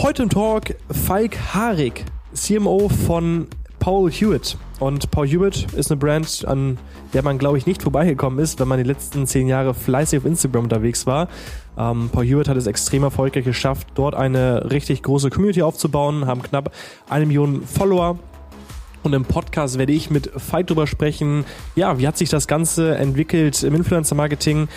Heute im Talk Falk Harig, CMO von Paul Hewitt. Und Paul Hewitt ist eine Brand, an der man, glaube ich, nicht vorbeigekommen ist, wenn man die letzten zehn Jahre fleißig auf Instagram unterwegs war. Ähm, Paul Hewitt hat es extrem erfolgreich geschafft, dort eine richtig große Community aufzubauen, haben knapp eine Million Follower. Und im Podcast werde ich mit Fight drüber sprechen, ja, wie hat sich das Ganze entwickelt im Influencer-Marketing,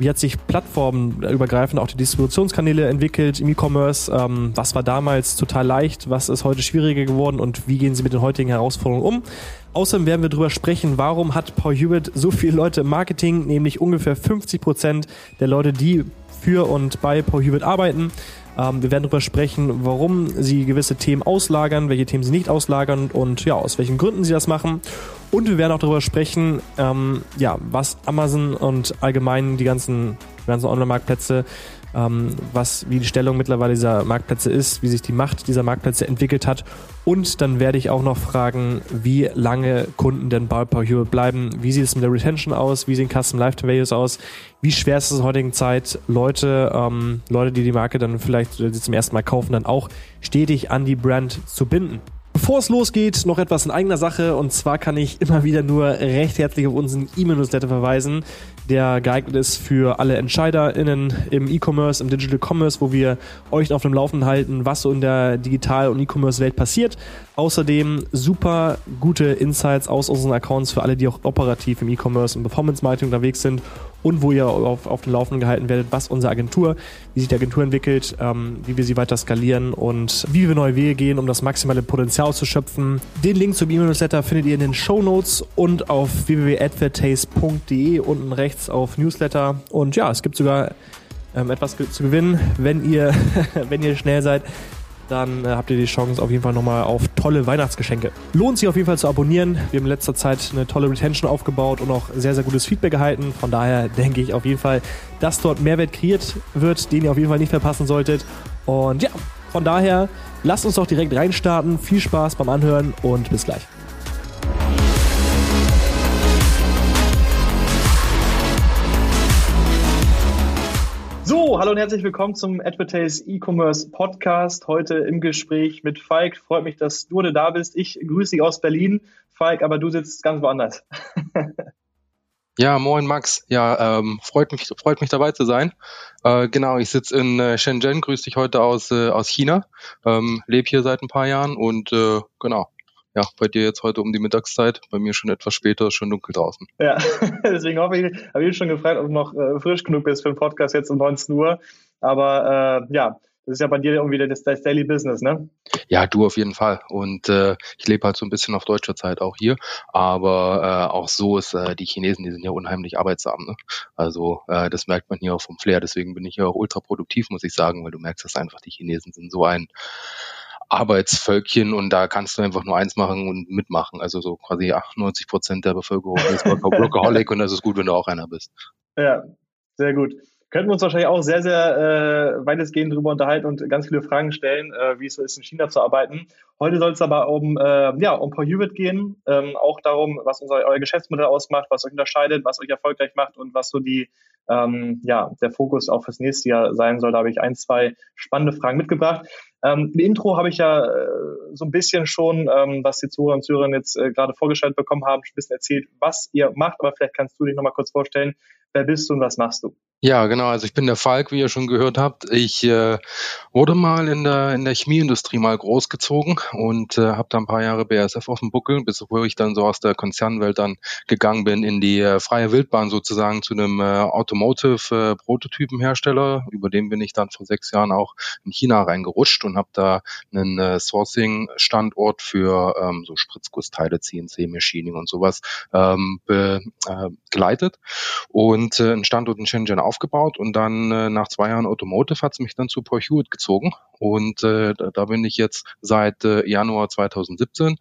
wie hat sich plattformenübergreifend auch die Distributionskanäle entwickelt im E-Commerce? Ähm, was war damals total leicht? Was ist heute schwieriger geworden? Und wie gehen Sie mit den heutigen Herausforderungen um? Außerdem werden wir darüber sprechen, warum hat Paul Hewitt so viele Leute im Marketing, nämlich ungefähr 50 Prozent der Leute, die für und bei Paul Hewitt arbeiten. Ähm, wir werden darüber sprechen, warum sie gewisse Themen auslagern, welche Themen sie nicht auslagern und ja, aus welchen Gründen sie das machen. Und wir werden auch darüber sprechen, ähm, ja, was Amazon und allgemein die ganzen, ganzen Online-Marktplätze ähm, was, wie die Stellung mittlerweile dieser Marktplätze ist, wie sich die Macht dieser Marktplätze entwickelt hat. Und dann werde ich auch noch fragen, wie lange Kunden denn bei Hero bleiben, wie sieht es mit der Retention aus, wie sehen Custom Lifetime Values aus, wie schwer ist es in der heutigen Zeit, Leute, ähm, Leute, die die Marke dann vielleicht sie zum ersten Mal kaufen, dann auch stetig an die Brand zu binden. Bevor es losgeht, noch etwas in eigener Sache. Und zwar kann ich immer wieder nur recht herzlich auf unseren E-Mail-Newsletter verweisen, der geeignet ist für alle EntscheiderInnen im E-Commerce, im Digital Commerce, wo wir euch auf dem Laufenden halten, was so in der Digital- und E-Commerce-Welt passiert. Außerdem super gute Insights aus unseren Accounts für alle, die auch operativ im E-Commerce und Performance-Marketing unterwegs sind und wo ihr auf, auf dem Laufenden gehalten werdet, was unsere Agentur, wie sich die Agentur entwickelt, ähm, wie wir sie weiter skalieren und wie wir neue Wege gehen, um das maximale Potenzial auszuschöpfen. Den Link zum E-Mail-Newsletter findet ihr in den Show Notes und auf www.advertase.de unten rechts auf Newsletter. Und ja, es gibt sogar ähm, etwas zu gewinnen, wenn ihr, wenn ihr schnell seid dann äh, habt ihr die Chance auf jeden Fall nochmal auf tolle Weihnachtsgeschenke. Lohnt sich auf jeden Fall zu abonnieren. Wir haben in letzter Zeit eine tolle Retention aufgebaut und auch sehr, sehr gutes Feedback gehalten. Von daher denke ich auf jeden Fall, dass dort Mehrwert kreiert wird, den ihr auf jeden Fall nicht verpassen solltet. Und ja, von daher lasst uns doch direkt reinstarten. Viel Spaß beim Anhören und bis gleich. So, hallo und herzlich willkommen zum Advertise E-Commerce Podcast. Heute im Gespräch mit Falk. Freut mich, dass du heute da bist. Ich grüße dich aus Berlin, Falk, aber du sitzt ganz woanders. Ja, moin Max. Ja, ähm, freut mich, freut mich dabei zu sein. Äh, genau, ich sitze in äh, Shenzhen, grüße dich heute aus äh, aus China, ähm, lebe hier seit ein paar Jahren und äh, genau, ja, bei dir jetzt heute um die Mittagszeit, bei mir schon etwas später, schon dunkel draußen. Ja, deswegen hoffe ich, habe ich schon gefragt, ob du noch äh, frisch genug bist für den Podcast jetzt um 19 Uhr. Aber äh, ja, das ist ja bei dir irgendwie das, das Daily Business, ne? Ja, du auf jeden Fall. Und äh, ich lebe halt so ein bisschen auf deutscher Zeit auch hier. Aber äh, auch so ist äh, die Chinesen, die sind ja unheimlich arbeitsam. Ne? Also äh, das merkt man hier auch vom Flair. Deswegen bin ich ja auch ultra produktiv, muss ich sagen, weil du merkst, dass einfach die Chinesen sind so ein Arbeitsvölkchen und da kannst du einfach nur eins machen und mitmachen. Also so quasi 98 Prozent der Bevölkerung ist Workaholic und das ist gut, wenn du auch einer bist. Ja, sehr gut. Könnten wir uns wahrscheinlich auch sehr, sehr äh, weitestgehend darüber unterhalten und ganz viele Fragen stellen, äh, wie es so ist, in China zu arbeiten. Heute soll es aber um, äh, ja, um Paul Hewitt gehen, ähm, auch darum, was unser, euer Geschäftsmodell ausmacht, was euch unterscheidet, was euch erfolgreich macht und was so die, ähm, ja, der Fokus auch fürs nächste Jahr sein soll. Da habe ich ein, zwei spannende Fragen mitgebracht. Ähm, Im Intro habe ich ja äh, so ein bisschen schon, ähm, was die Zuhörer und Zuhörer jetzt äh, gerade vorgestellt bekommen haben, ein bisschen erzählt, was ihr macht, aber vielleicht kannst du dich nochmal kurz vorstellen, wer bist du und was machst du? Ja, genau. Also ich bin der Falk, wie ihr schon gehört habt. Ich äh, wurde mal in der in der Chemieindustrie mal großgezogen und äh, habe da ein paar Jahre BASF auf dem Buckel, bis wo ich dann so aus der Konzernwelt dann gegangen bin in die äh, freie Wildbahn sozusagen zu einem äh, Automotive äh. Über den bin ich dann vor sechs Jahren auch in China reingerutscht und habe da einen äh, Sourcing-Standort für ähm, so Spritzgussteile, CNC-Machining und sowas ähm, be, äh, und äh, einen Standort in Shenzhen aufgebaut und dann äh, nach zwei Jahren Automotive hat es mich dann zu Paul Hewitt gezogen und äh, da, da bin ich jetzt seit äh, Januar 2017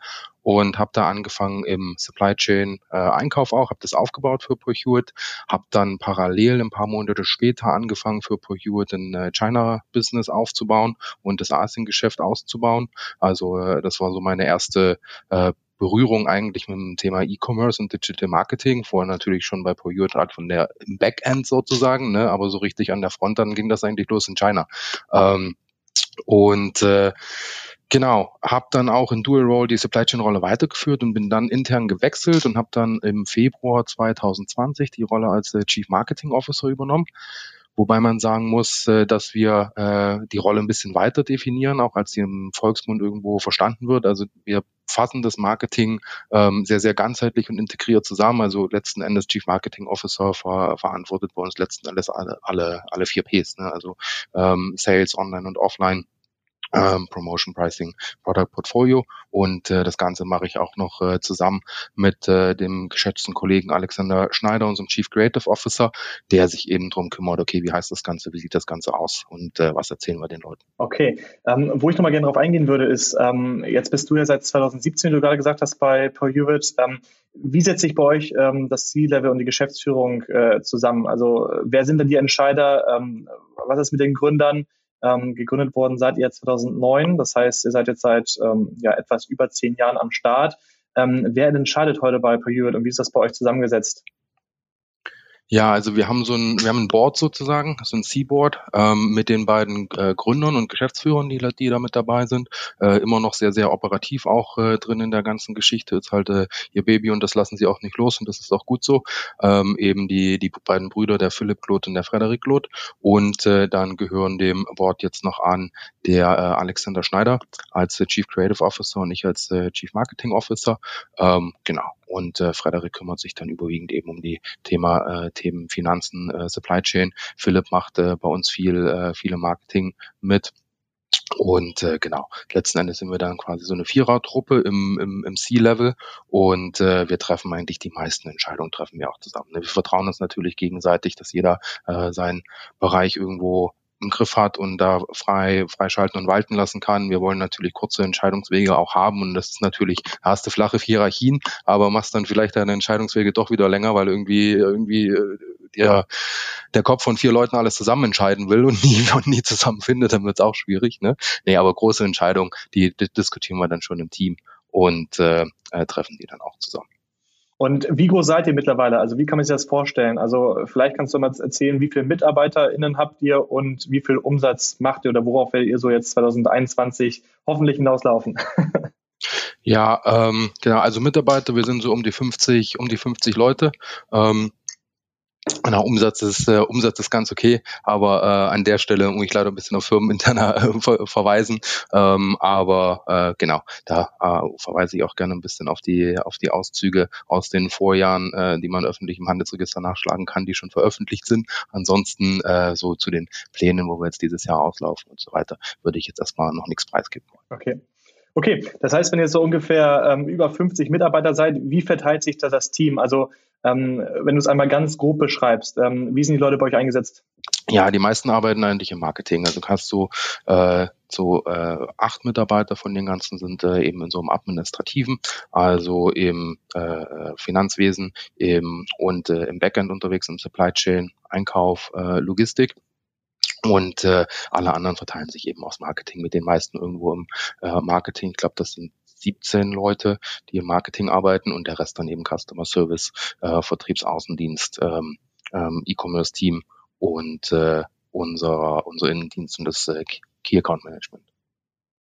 und habe da angefangen im Supply Chain äh, Einkauf auch, habe das aufgebaut für Hewitt, habe dann parallel ein paar Monate später angefangen für Hewitt ein äh, China Business aufzubauen und das Asien Geschäft auszubauen. Also äh, das war so meine erste äh, Berührung eigentlich mit dem Thema E-Commerce und Digital Marketing. Vorher natürlich schon bei Poyot halt von der Backend sozusagen, ne, aber so richtig an der Front, dann ging das eigentlich los in China. Ähm, Und äh, Genau, habe dann auch in Dual Role die Supply Chain Rolle weitergeführt und bin dann intern gewechselt und habe dann im Februar 2020 die Rolle als äh, Chief Marketing Officer übernommen. Wobei man sagen muss, äh, dass wir äh, die Rolle ein bisschen weiter definieren, auch als sie im Volksmund irgendwo verstanden wird. Also wir fassen das Marketing ähm, sehr, sehr ganzheitlich und integriert zusammen. Also letzten Endes Chief Marketing Officer ver verantwortet bei uns letzten Endes alle, alle, alle vier Ps, ne? also ähm, Sales, Online und Offline ähm, Promotion Pricing Product Portfolio und äh, das Ganze mache ich auch noch äh, zusammen mit äh, dem geschätzten Kollegen Alexander Schneider, unserem Chief Creative Officer, der sich eben drum kümmert, okay, wie heißt das Ganze, wie sieht das Ganze aus und äh, was erzählen wir den Leuten. Okay, ähm, wo ich nochmal gerne drauf eingehen würde, ist, ähm, jetzt bist du ja seit 2017, wie du gerade gesagt hast, bei ProUvit. Ähm, wie setzt sich bei euch ähm, das C-Level und die Geschäftsführung äh, zusammen? Also wer sind denn die Entscheider? Ähm, was ist mit den Gründern? Ähm, gegründet worden seid ihr 2009. Das heißt, ihr seid jetzt seit ähm, ja, etwas über zehn Jahren am Start. Ähm, wer entscheidet heute bei ProUit und wie ist das bei euch zusammengesetzt? Ja, also wir haben so ein, wir haben ein Board sozusagen, so ein C-Board ähm, mit den beiden äh, Gründern und Geschäftsführern, die, die da mit dabei sind. Äh, immer noch sehr, sehr operativ auch äh, drin in der ganzen Geschichte. Ist halt äh, ihr Baby und das lassen sie auch nicht los und das ist auch gut so. Ähm, eben die, die beiden Brüder, der Philipp Kloth und der Frederik Kloth. Und äh, dann gehören dem Board jetzt noch an der äh, Alexander Schneider als äh, Chief Creative Officer und ich als äh, Chief Marketing Officer. Ähm, genau. Und äh, Frederik kümmert sich dann überwiegend eben um die Thema, äh, Themen Finanzen, äh, Supply Chain. Philipp macht äh, bei uns viel, äh, viele Marketing mit. Und äh, genau, letzten Endes sind wir dann quasi so eine Vierertruppe im, im, im C-Level und äh, wir treffen eigentlich die meisten Entscheidungen, treffen wir auch zusammen. Wir vertrauen uns natürlich gegenseitig, dass jeder äh, seinen Bereich irgendwo im Griff hat und da frei freischalten und walten lassen kann. Wir wollen natürlich kurze Entscheidungswege auch haben und das ist natürlich, hast du flache Hierarchien, aber machst dann vielleicht deine Entscheidungswege doch wieder länger, weil irgendwie irgendwie äh, der, der Kopf von vier Leuten alles zusammen entscheiden will und nie, und nie zusammen findet, dann wird es auch schwierig. Ne? Nee, aber große Entscheidungen, die, die diskutieren wir dann schon im Team und äh, äh, treffen die dann auch zusammen. Und wie groß seid ihr mittlerweile? Also wie kann man sich das vorstellen? Also vielleicht kannst du mal erzählen, wie viele MitarbeiterInnen habt ihr und wie viel Umsatz macht ihr oder worauf werdet ihr so jetzt 2021 hoffentlich hinauslaufen? Ja, ähm, genau, also Mitarbeiter, wir sind so um die 50, um die 50 Leute. Ähm, Genau, Umsatz ist, äh, Umsatz ist ganz okay, aber äh, an der Stelle muss ich leider ein bisschen auf firmeninterner äh, ver verweisen. Ähm, aber äh, genau, da äh, verweise ich auch gerne ein bisschen auf die, auf die Auszüge aus den Vorjahren, äh, die man öffentlich im Handelsregister nachschlagen kann, die schon veröffentlicht sind. Ansonsten äh, so zu den Plänen, wo wir jetzt dieses Jahr auslaufen und so weiter, würde ich jetzt erstmal noch nichts preisgeben wollen. Okay. Okay, das heißt, wenn ihr so ungefähr ähm, über 50 Mitarbeiter seid, wie verteilt sich da das Team? Also ähm, wenn du es einmal ganz grob beschreibst, ähm, wie sind die Leute bei euch eingesetzt? Ja, die meisten arbeiten eigentlich im Marketing. Also hast du äh, so äh, acht Mitarbeiter von den ganzen sind äh, eben in so einem administrativen, also im äh, Finanzwesen im, und äh, im Backend unterwegs, im Supply Chain, Einkauf, äh, Logistik. Und äh, alle anderen verteilen sich eben aus Marketing mit den meisten irgendwo im äh, Marketing. Ich glaube, das sind 17 Leute, die im Marketing arbeiten und der Rest dann eben Customer Service, äh, Vertriebsaußendienst, ähm, ähm, E-Commerce-Team und äh, unser, unser Innendienst und das äh, Key Account Management.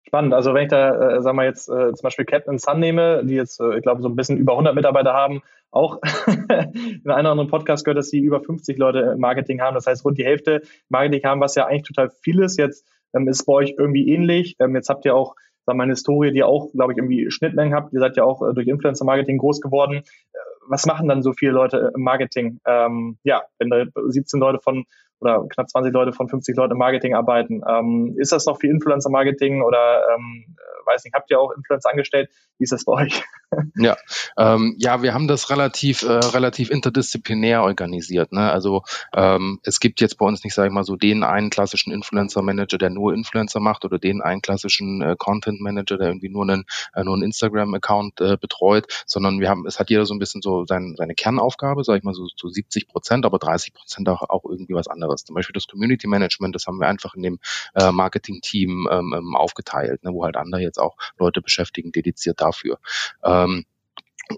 Spannend. Also wenn ich da, äh, sagen wir jetzt äh, zum Beispiel Captain Sun nehme, die jetzt, äh, ich glaube, so ein bisschen über 100 Mitarbeiter haben, auch in einem anderen Podcast gehört, dass sie über 50 Leute im Marketing haben. Das heißt, rund die Hälfte Marketing haben, was ja eigentlich total viel ist. Jetzt ähm, ist bei euch irgendwie ähnlich. Ähm, jetzt habt ihr auch sagen wir, eine Historie, die auch, glaube ich, irgendwie Schnittmengen habt. Ihr seid ja auch äh, durch Influencer-Marketing groß geworden. Äh, was machen dann so viele Leute im Marketing? Ähm, ja, wenn da 17 Leute von oder knapp 20 Leute von 50 Leuten im Marketing arbeiten. Ähm, ist das noch viel Influencer-Marketing oder ähm, weiß nicht, habt ihr auch Influencer angestellt? Wie ist das bei euch? Ja, ähm, ja, wir haben das relativ, äh, relativ interdisziplinär organisiert. Ne? Also ähm, es gibt jetzt bei uns nicht, sage ich mal, so den einen klassischen Influencer-Manager, der nur Influencer macht oder den einen klassischen äh, Content-Manager, der irgendwie nur einen, äh, nur einen Instagram-Account äh, betreut, sondern wir haben, es hat jeder so ein bisschen so sein, seine Kernaufgabe, sage ich mal so zu so 70 Prozent, aber 30 Prozent auch, auch irgendwie was anderes. Zum Beispiel das Community Management, das haben wir einfach in dem äh, Marketing-Team ähm, ähm aufgeteilt, ne, wo halt andere jetzt auch Leute beschäftigen, dediziert dafür. Ähm,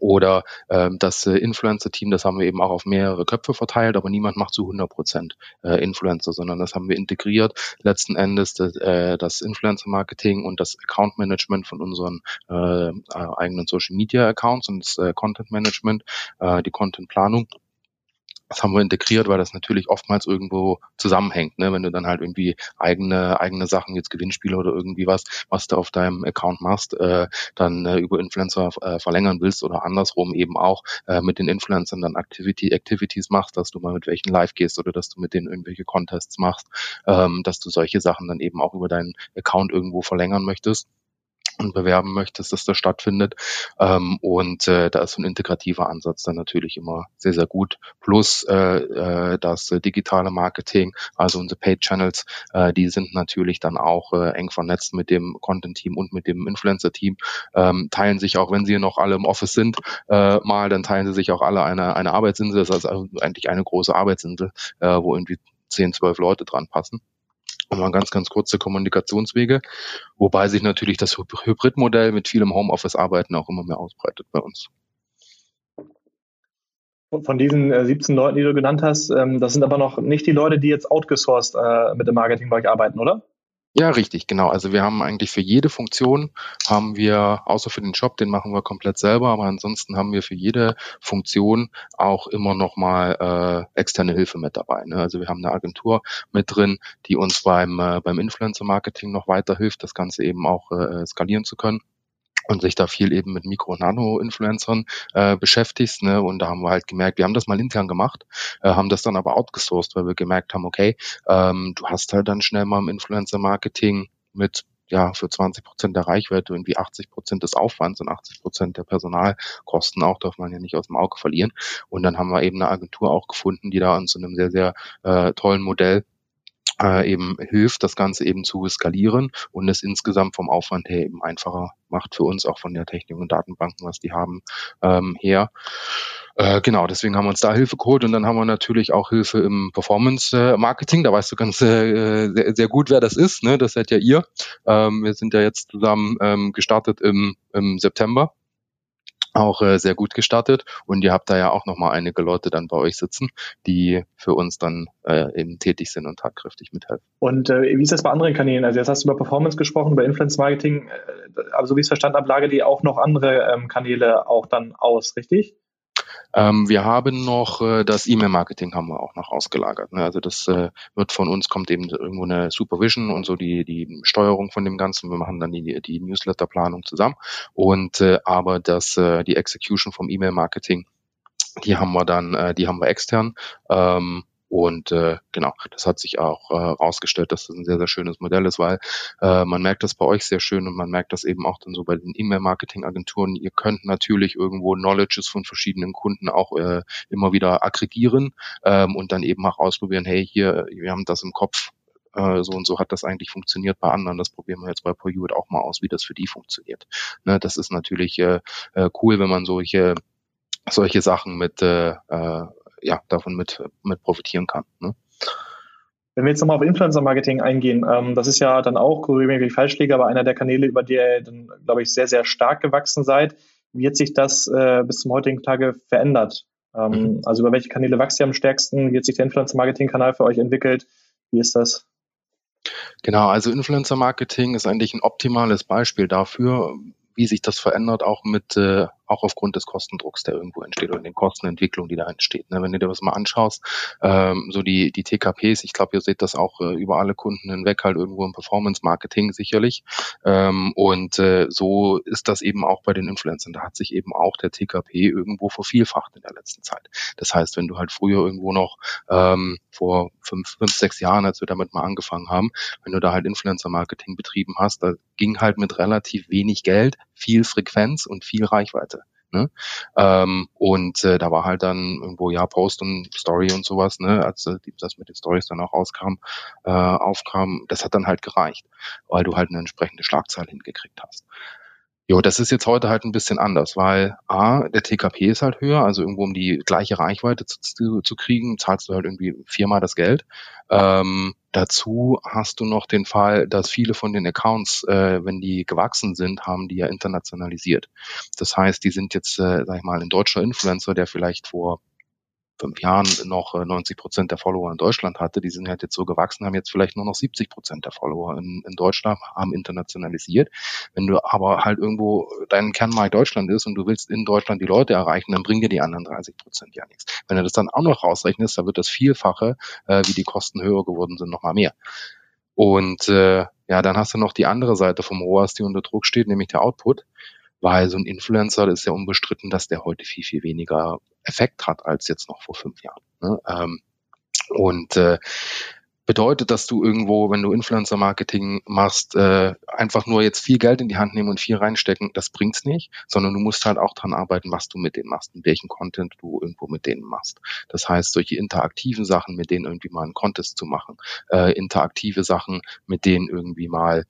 Oder ähm, das äh, Influencer-Team, das haben wir eben auch auf mehrere Köpfe verteilt, aber niemand macht zu 100 Prozent äh, Influencer, sondern das haben wir integriert. Letzten Endes das, äh, das Influencer-Marketing und das Account-Management von unseren äh, eigenen Social-Media-Accounts und das äh, Content-Management, äh, die Content-Planung das haben wir integriert, weil das natürlich oftmals irgendwo zusammenhängt. Ne? Wenn du dann halt irgendwie eigene eigene Sachen, jetzt Gewinnspiele oder irgendwie was, was du auf deinem Account machst, äh, dann äh, über Influencer äh, verlängern willst oder andersrum eben auch äh, mit den Influencern dann Activity Activities machst, dass du mal mit welchen live gehst oder dass du mit denen irgendwelche Contests machst, ähm, dass du solche Sachen dann eben auch über deinen Account irgendwo verlängern möchtest und bewerben möchtest, dass das stattfindet. Ähm, und äh, da ist so ein integrativer Ansatz dann natürlich immer sehr, sehr gut. Plus äh, äh, das digitale Marketing, also unsere Paid Channels, äh, die sind natürlich dann auch äh, eng vernetzt mit dem Content-Team und mit dem Influencer-Team, ähm, teilen sich auch, wenn sie noch alle im Office sind, äh, mal, dann teilen sie sich auch alle eine, eine Arbeitsinsel. Das ist also eigentlich eine große Arbeitsinsel, äh, wo irgendwie zehn, zwölf Leute dran passen und mal ganz, ganz kurze Kommunikationswege, wobei sich natürlich das Hybridmodell mit vielem Homeoffice-Arbeiten auch immer mehr ausbreitet bei uns. Von diesen 17 äh, Leuten, die du genannt hast, ähm, das sind aber noch nicht die Leute, die jetzt outgesourced äh, mit dem Marketing bei euch arbeiten, oder? Ja, richtig, genau. Also wir haben eigentlich für jede Funktion haben wir, außer für den Job, den machen wir komplett selber, aber ansonsten haben wir für jede Funktion auch immer nochmal äh, externe Hilfe mit dabei. Ne? Also wir haben eine Agentur mit drin, die uns beim, äh, beim Influencer-Marketing noch weiterhilft, das Ganze eben auch äh, skalieren zu können und sich da viel eben mit Mikro- und Nano-Influencern äh, beschäftigst. Ne? Und da haben wir halt gemerkt, wir haben das mal intern gemacht, äh, haben das dann aber outgesourced, weil wir gemerkt haben, okay, ähm, du hast halt dann schnell mal im Influencer-Marketing mit ja, für 20 Prozent der Reichweite irgendwie 80 Prozent des Aufwands und 80 Prozent der Personalkosten auch, darf man ja nicht aus dem Auge verlieren. Und dann haben wir eben eine Agentur auch gefunden, die da an so einem sehr, sehr äh, tollen Modell äh, eben hilft, das Ganze eben zu skalieren und es insgesamt vom Aufwand her eben einfacher macht für uns, auch von der Technik und Datenbanken, was die haben, ähm, her. Äh, genau, deswegen haben wir uns da Hilfe geholt und dann haben wir natürlich auch Hilfe im Performance-Marketing. Da weißt du ganz äh, sehr, sehr, gut, wer das ist. Ne? Das seid ja ihr. Ähm, wir sind ja jetzt zusammen ähm, gestartet im, im September auch äh, sehr gut gestartet und ihr habt da ja auch nochmal einige Leute dann bei euch sitzen, die für uns dann äh, eben tätig sind und tatkräftig mithelfen. Und äh, wie ist das bei anderen Kanälen? Also jetzt hast du über Performance gesprochen, über Influence Marketing, äh, aber so wie ich es verstanden habe, lage die auch noch andere ähm, Kanäle auch dann aus, richtig? Ähm, wir haben noch äh, das E-Mail-Marketing haben wir auch noch ausgelagert. Ne? Also das äh, wird von uns kommt eben irgendwo eine Supervision und so die die Steuerung von dem Ganzen. Wir machen dann die die Newsletter-Planung zusammen und äh, aber das äh, die Execution vom E-Mail-Marketing die haben wir dann, äh, die haben wir extern. Ähm, und äh, genau, das hat sich auch äh, rausgestellt, dass das ein sehr, sehr schönes Modell ist, weil äh, man merkt das bei euch sehr schön und man merkt das eben auch dann so bei den E-Mail-Marketing-Agenturen. Ihr könnt natürlich irgendwo Knowledges von verschiedenen Kunden auch äh, immer wieder aggregieren ähm, und dann eben auch ausprobieren, hey, hier, wir haben das im Kopf, äh, so und so hat das eigentlich funktioniert bei anderen. Das probieren wir jetzt bei ProUit auch mal aus, wie das für die funktioniert. Ne, das ist natürlich äh, äh, cool, wenn man solche solche Sachen mit äh, äh ja, davon mit, mit profitieren kann. Ne? Wenn wir jetzt nochmal auf Influencer-Marketing eingehen, ähm, das ist ja dann auch, korrigiere mich, wenn ich falsch liege, aber einer der Kanäle, über die ihr dann, glaube ich, sehr, sehr stark gewachsen seid. Wie hat sich das äh, bis zum heutigen Tage verändert? Ähm, mhm. Also über welche Kanäle wächst ihr am stärksten? Wie hat sich der Influencer-Marketing-Kanal für euch entwickelt? Wie ist das? Genau, also Influencer-Marketing ist eigentlich ein optimales Beispiel dafür, wie sich das verändert, auch mit äh, auch aufgrund des Kostendrucks, der irgendwo entsteht oder den Kostenentwicklung, die da entsteht. Ne? Wenn du dir das mal anschaust, ähm, so die, die TKPs, ich glaube, ihr seht das auch äh, über alle Kunden hinweg, halt irgendwo im Performance-Marketing sicherlich. Ähm, und äh, so ist das eben auch bei den Influencern. Da hat sich eben auch der TKP irgendwo vervielfacht in der letzten Zeit. Das heißt, wenn du halt früher irgendwo noch ähm, vor fünf, fünf, sechs Jahren, als wir damit mal angefangen haben, wenn du da halt Influencer-Marketing betrieben hast, da ging halt mit relativ wenig Geld, viel Frequenz und viel Reichweite. Ne? Ähm, und äh, da war halt dann irgendwo ja Post und Story und sowas, ne, als äh, das mit den Stories dann auch rauskam, äh, aufkam, das hat dann halt gereicht, weil du halt eine entsprechende Schlagzahl hingekriegt hast. Jo, das ist jetzt heute halt ein bisschen anders, weil A, der TKP ist halt höher, also irgendwo um die gleiche Reichweite zu, zu, zu kriegen, zahlst du halt irgendwie viermal das Geld. Ähm, Dazu hast du noch den Fall, dass viele von den Accounts, äh, wenn die gewachsen sind, haben die ja internationalisiert. Das heißt, die sind jetzt, äh, sag ich mal, ein deutscher Influencer, der vielleicht vor fünf Jahren noch 90 äh, Prozent der Follower in Deutschland hatte, die sind halt jetzt so gewachsen, haben jetzt vielleicht nur noch 70 Prozent der Follower in, in Deutschland, haben internationalisiert. Wenn du aber halt irgendwo dein Kernmarkt Deutschland ist und du willst in Deutschland die Leute erreichen, dann bringen dir die anderen 30 Prozent ja nichts. Wenn du das dann auch noch rausrechnest, dann wird das Vielfache, äh, wie die Kosten höher geworden sind, nochmal mehr. Und äh, ja, dann hast du noch die andere Seite vom ROAS, die unter Druck steht, nämlich der Output weil so ein Influencer, das ist ja unbestritten, dass der heute viel, viel weniger Effekt hat als jetzt noch vor fünf Jahren. Ne? Ähm, und äh, bedeutet, dass du irgendwo, wenn du Influencer-Marketing machst, äh, einfach nur jetzt viel Geld in die Hand nehmen und viel reinstecken, das bringt's nicht, sondern du musst halt auch dran arbeiten, was du mit denen machst und welchen Content du irgendwo mit denen machst. Das heißt, solche interaktiven Sachen, mit denen irgendwie mal einen Contest zu machen, äh, interaktive Sachen, mit denen irgendwie mal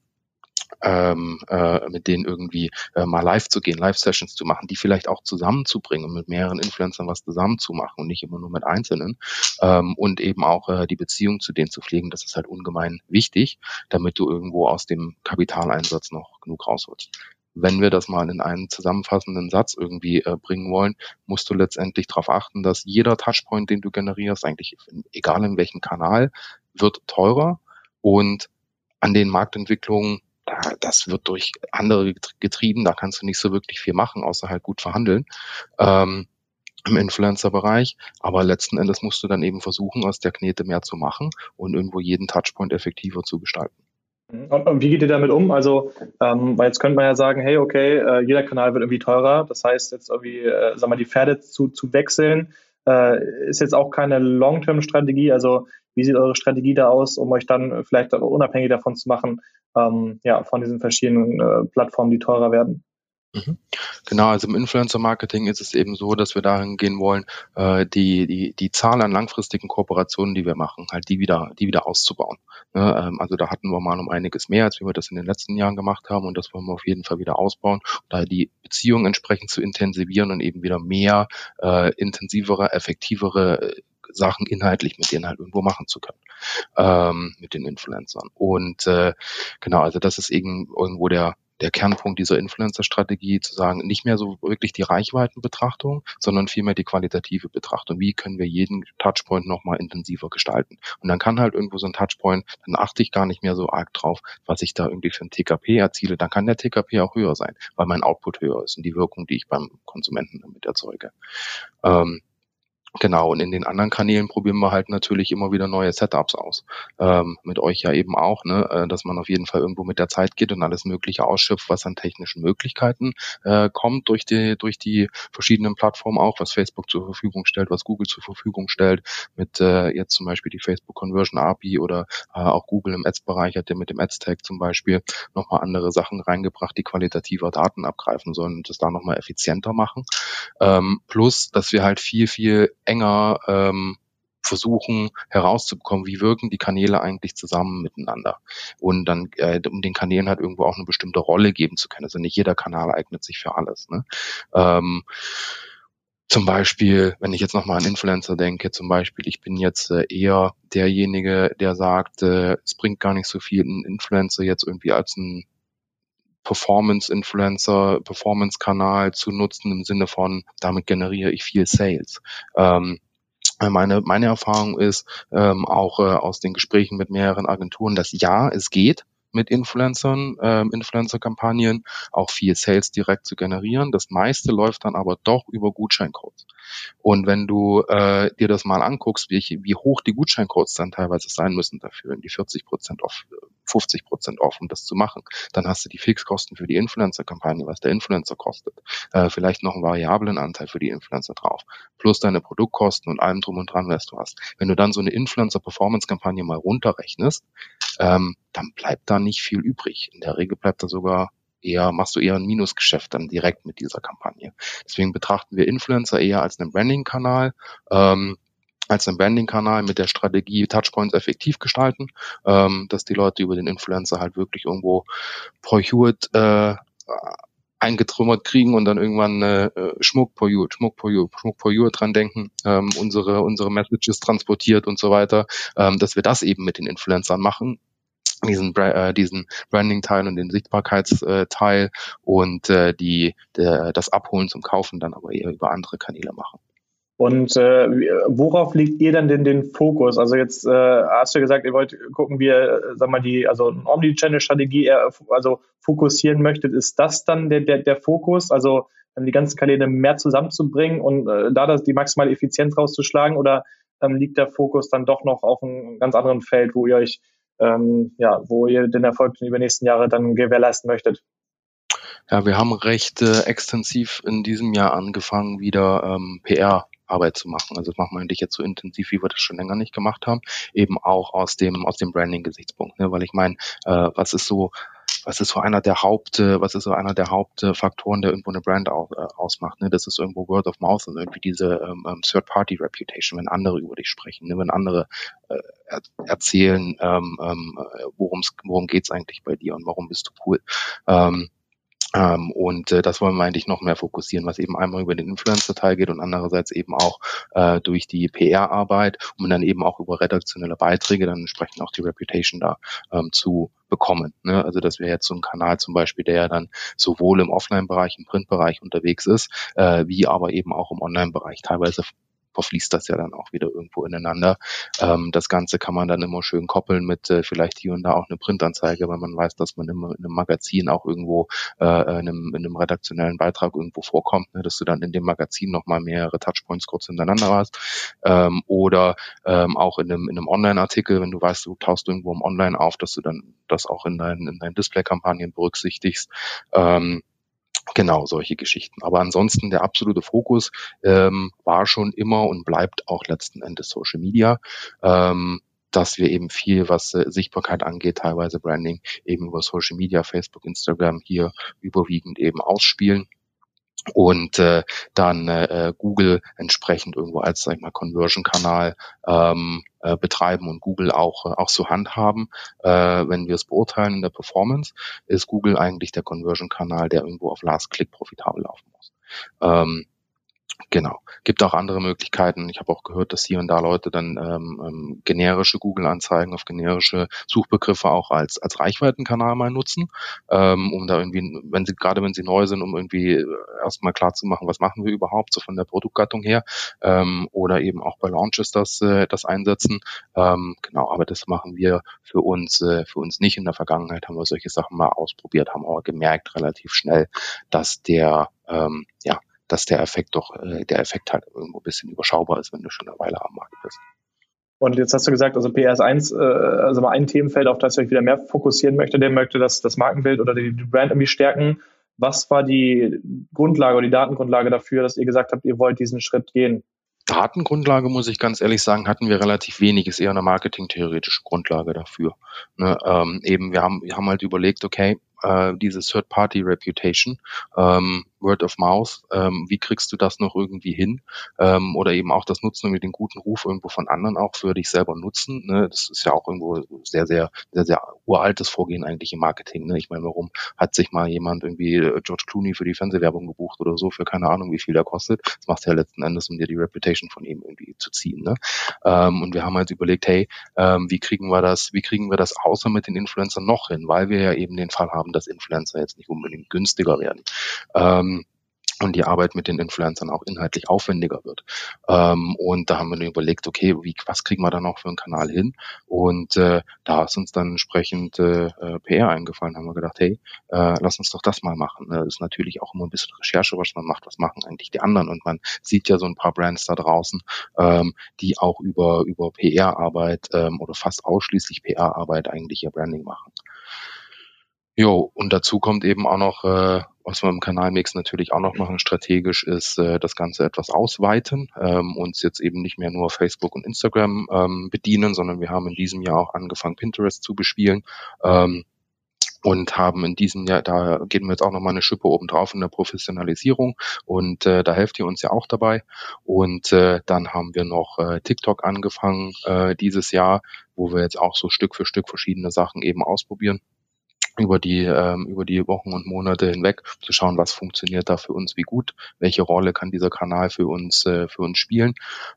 ähm, äh, mit denen irgendwie äh, mal live zu gehen, Live-Sessions zu machen, die vielleicht auch zusammenzubringen, mit mehreren Influencern was zusammenzumachen und nicht immer nur mit Einzelnen ähm, und eben auch äh, die Beziehung zu denen zu pflegen, das ist halt ungemein wichtig, damit du irgendwo aus dem Kapitaleinsatz noch genug rausholst. Wenn wir das mal in einen zusammenfassenden Satz irgendwie äh, bringen wollen, musst du letztendlich darauf achten, dass jeder Touchpoint, den du generierst, eigentlich egal in welchem Kanal, wird teurer und an den Marktentwicklungen das wird durch andere getrieben, da kannst du nicht so wirklich viel machen, außer halt gut verhandeln. Ähm, im Influencer-Bereich, aber letzten Endes musst du dann eben versuchen, aus der Knete mehr zu machen und irgendwo jeden Touchpoint effektiver zu gestalten. Und, und wie geht ihr damit um? Also, ähm, weil jetzt könnte man ja sagen, hey, okay, äh, jeder Kanal wird irgendwie teurer. Das heißt, jetzt irgendwie, äh, sag mal, die Pferde zu, zu wechseln, äh, ist jetzt auch keine Long-Term-Strategie. Also, wie sieht eure Strategie da aus, um euch dann vielleicht unabhängig davon zu machen, ähm, ja, von diesen verschiedenen äh, Plattformen, die teurer werden? Mhm. Genau, also im Influencer-Marketing ist es eben so, dass wir dahin gehen wollen, äh, die, die, die Zahl an langfristigen Kooperationen, die wir machen, halt die wieder, die wieder auszubauen. Ne? Ähm, also da hatten wir mal um einiges mehr, als wir das in den letzten Jahren gemacht haben und das wollen wir auf jeden Fall wieder ausbauen, da die Beziehung entsprechend zu intensivieren und eben wieder mehr äh, intensivere, effektivere Sachen inhaltlich mit denen halt irgendwo machen zu können, ähm, mit den Influencern. Und äh, genau, also das ist eben irgendwo der der Kernpunkt dieser Influencer-Strategie, zu sagen, nicht mehr so wirklich die Reichweitenbetrachtung, sondern vielmehr die qualitative Betrachtung. Wie können wir jeden Touchpoint nochmal intensiver gestalten? Und dann kann halt irgendwo so ein Touchpoint, dann achte ich gar nicht mehr so arg drauf, was ich da irgendwie für ein TKP erziele. Dann kann der TKP auch höher sein, weil mein Output höher ist und die Wirkung, die ich beim Konsumenten damit erzeuge. Ähm, Genau, und in den anderen Kanälen probieren wir halt natürlich immer wieder neue Setups aus. Ähm, mit euch ja eben auch, ne, äh, dass man auf jeden Fall irgendwo mit der Zeit geht und alles Mögliche ausschöpft, was an technischen Möglichkeiten äh, kommt durch die, durch die verschiedenen Plattformen auch, was Facebook zur Verfügung stellt, was Google zur Verfügung stellt, mit äh, jetzt zum Beispiel die Facebook Conversion API oder äh, auch Google im Ads-Bereich hat ja mit dem Ads-Tag zum Beispiel nochmal andere Sachen reingebracht, die qualitativer Daten abgreifen sollen und das da nochmal effizienter machen. Ähm, plus, dass wir halt viel, viel enger ähm, versuchen herauszubekommen, wie wirken die Kanäle eigentlich zusammen miteinander und dann äh, um den Kanälen halt irgendwo auch eine bestimmte Rolle geben zu können. Also nicht jeder Kanal eignet sich für alles. Ne? Ähm, zum Beispiel, wenn ich jetzt nochmal an Influencer denke, zum Beispiel, ich bin jetzt äh, eher derjenige, der sagt, äh, es bringt gar nicht so viel, einen Influencer jetzt irgendwie als ein Performance-Influencer, Performance-Kanal zu nutzen im Sinne von, damit generiere ich viel Sales. Ähm, meine, meine Erfahrung ist ähm, auch äh, aus den Gesprächen mit mehreren Agenturen, dass ja, es geht mit Influencern, ähm, Influencer-Kampagnen, auch viel Sales direkt zu generieren. Das meiste läuft dann aber doch über Gutscheincodes. Und wenn du äh, dir das mal anguckst, wie, wie hoch die Gutscheincodes dann teilweise sein müssen dafür, in die 40 Prozent auf 50 Prozent auf, um das zu machen, dann hast du die Fixkosten für die Influencer-Kampagne, was der Influencer kostet, äh, vielleicht noch einen variablen Anteil für die Influencer drauf, plus deine Produktkosten und allem drum und dran, was du hast. Wenn du dann so eine Influencer-Performance-Kampagne mal runterrechnest, ähm, dann bleibt da nicht viel übrig. In der Regel bleibt da sogar eher, machst du eher ein Minusgeschäft dann direkt mit dieser Kampagne. Deswegen betrachten wir Influencer eher als einen Branding-Kanal, ähm, als einen Branding-Kanal mit der Strategie Touchpoints effektiv gestalten, ähm, dass die Leute über den Influencer halt wirklich irgendwo Pro Hewitt äh, eingetrümmert kriegen und dann irgendwann äh, Schmuck for you, Schmuck for you, Schmuck for you dran denken, ähm, unsere, unsere Messages transportiert und so weiter, ähm, dass wir das eben mit den Influencern machen diesen, äh, diesen Branding-Teil und den Sichtbarkeitsteil und äh, die, der, das Abholen zum Kaufen dann aber eher über andere Kanäle machen. Und äh, worauf legt ihr dann den, den Fokus? Also jetzt äh, hast du gesagt, ihr wollt gucken, wie ihr, sag mal, die, also eine Omnichannel-Strategie also fokussieren möchtet. Ist das dann der, der, der Fokus? Also ähm, die ganzen Kanäle mehr zusammenzubringen und äh, da das, die maximale Effizienz rauszuschlagen? Oder ähm, liegt der Fokus dann doch noch auf einem ganz anderen Feld, wo ihr euch, ähm, ja, wo ihr den Erfolg über die nächsten Jahre dann gewährleisten möchtet? Ja, wir haben recht äh, extensiv in diesem Jahr angefangen, wieder ähm, PR Arbeit zu machen. Also das machen wir eigentlich jetzt so intensiv, wie wir das schon länger nicht gemacht haben, eben auch aus dem aus dem Branding-Gesichtspunkt, ne? weil ich meine, äh, was ist so was ist so einer der Haupt, äh, was ist so einer der Hauptfaktoren, der irgendwo eine Brand au, äh, ausmacht? Ne? Das ist irgendwo Word of Mouth und irgendwie diese ähm, ähm Third-Party-Reputation, wenn andere über dich sprechen, ne? wenn andere äh, er erzählen, ähm, ähm, äh, worum geht's eigentlich bei dir und warum bist du cool. Ähm, ähm, und äh, das wollen wir eigentlich noch mehr fokussieren, was eben einmal über den Influencer-Teil geht und andererseits eben auch äh, durch die PR-Arbeit, um dann eben auch über redaktionelle Beiträge dann entsprechend auch die Reputation da ähm, zu bekommen. Ne? Also das wäre jetzt so ein Kanal zum Beispiel, der ja dann sowohl im Offline-Bereich, im Print-Bereich unterwegs ist, äh, wie aber eben auch im Online-Bereich teilweise verfließt das ja dann auch wieder irgendwo ineinander. Ähm, das Ganze kann man dann immer schön koppeln mit äh, vielleicht hier und da auch eine Printanzeige, weil man weiß, dass man immer in einem Magazin auch irgendwo äh, in, einem, in einem redaktionellen Beitrag irgendwo vorkommt, ne, dass du dann in dem Magazin nochmal mehrere Touchpoints kurz hintereinander hast. Ähm, oder ähm, auch in einem, in einem Online-Artikel, wenn du weißt, du tauchst irgendwo im Online auf, dass du dann das auch in deinen, in deinen Display-Kampagnen berücksichtigst. Ähm, Genau, solche Geschichten. Aber ansonsten der absolute Fokus ähm, war schon immer und bleibt auch letzten Endes Social Media. Ähm, dass wir eben viel, was äh, Sichtbarkeit angeht, teilweise Branding, eben über Social Media, Facebook, Instagram hier überwiegend eben ausspielen und äh, dann äh, Google entsprechend irgendwo als sag ich mal Conversion-Kanal ähm, äh, betreiben und Google auch äh, auch so handhaben. Äh, wenn wir es beurteilen in der Performance, ist Google eigentlich der Conversion-Kanal, der irgendwo auf Last Click profitabel laufen muss. Ähm, Genau. Gibt auch andere Möglichkeiten. Ich habe auch gehört, dass hier und da Leute dann ähm, ähm, generische Google-Anzeigen auf generische Suchbegriffe auch als, als Reichweitenkanal mal nutzen, ähm, um da irgendwie, wenn sie, gerade wenn sie neu sind, um irgendwie äh, erstmal klar zu machen, was machen wir überhaupt, so von der Produktgattung her, ähm, oder eben auch bei Launches das, äh, das einsetzen. Ähm, genau, aber das machen wir für uns, äh, für uns nicht. In der Vergangenheit haben wir solche Sachen mal ausprobiert, haben aber gemerkt relativ schnell, dass der ähm, ja, dass der Effekt doch, äh, der Effekt halt irgendwo ein bisschen überschaubar ist, wenn du schon eine Weile am Markt bist. Und jetzt hast du gesagt, also PR ist eins, äh, also mal ein Themenfeld, auf das ihr euch wieder mehr fokussieren möchte, der möchte das, das Markenbild oder die, die Brand irgendwie stärken. Was war die Grundlage oder die Datengrundlage dafür, dass ihr gesagt habt, ihr wollt diesen Schritt gehen? Datengrundlage, muss ich ganz ehrlich sagen, hatten wir relativ wenig, ist eher eine marketingtheoretische Grundlage dafür. Ne, ähm, eben, wir haben, wir haben halt überlegt, okay, äh, diese Third-Party-Reputation, ähm, Word of Mouth, ähm, wie kriegst du das noch irgendwie hin? Ähm, oder eben auch das Nutzen mit den guten Ruf irgendwo von anderen auch für dich selber nutzen. Ne? Das ist ja auch irgendwo sehr, sehr, sehr, sehr uraltes Vorgehen eigentlich im Marketing. Ne? Ich meine, warum hat sich mal jemand irgendwie äh, George Clooney für die Fernsehwerbung gebucht oder so für keine Ahnung, wie viel der kostet? Das macht ja letzten Endes, um dir die Reputation von ihm irgendwie zu ziehen. Ne? Ähm, und wir haben halt überlegt, hey, ähm, wie kriegen wir das, wie kriegen wir das außer mit den Influencern noch hin? Weil wir ja eben den Fall haben, dass Influencer jetzt nicht unbedingt günstiger werden. Ähm, und die Arbeit mit den Influencern auch inhaltlich aufwendiger wird. Ähm, und da haben wir überlegt, okay, wie, was kriegen wir da noch für einen Kanal hin? Und äh, da ist uns dann entsprechend äh, äh PR eingefallen, haben wir gedacht, hey, äh, lass uns doch das mal machen. Das ist natürlich auch immer ein bisschen Recherche, was man macht, was machen eigentlich die anderen. Und man sieht ja so ein paar Brands da draußen, ähm, die auch über, über PR-Arbeit ähm, oder fast ausschließlich PR-Arbeit eigentlich ihr Branding machen. Jo, und dazu kommt eben auch noch, äh, was wir im Kanalmix natürlich auch noch machen, strategisch ist äh, das Ganze etwas ausweiten, ähm, uns jetzt eben nicht mehr nur Facebook und Instagram ähm, bedienen, sondern wir haben in diesem Jahr auch angefangen, Pinterest zu bespielen. Ähm, und haben in diesem Jahr, da gehen wir jetzt auch nochmal eine Schippe oben drauf in der Professionalisierung und äh, da helft ihr uns ja auch dabei. Und äh, dann haben wir noch äh, TikTok angefangen äh, dieses Jahr, wo wir jetzt auch so Stück für Stück verschiedene Sachen eben ausprobieren über die ähm, über die Wochen und Monate hinweg zu schauen, was funktioniert da für uns wie gut, welche Rolle kann dieser Kanal für uns äh, für uns spielen.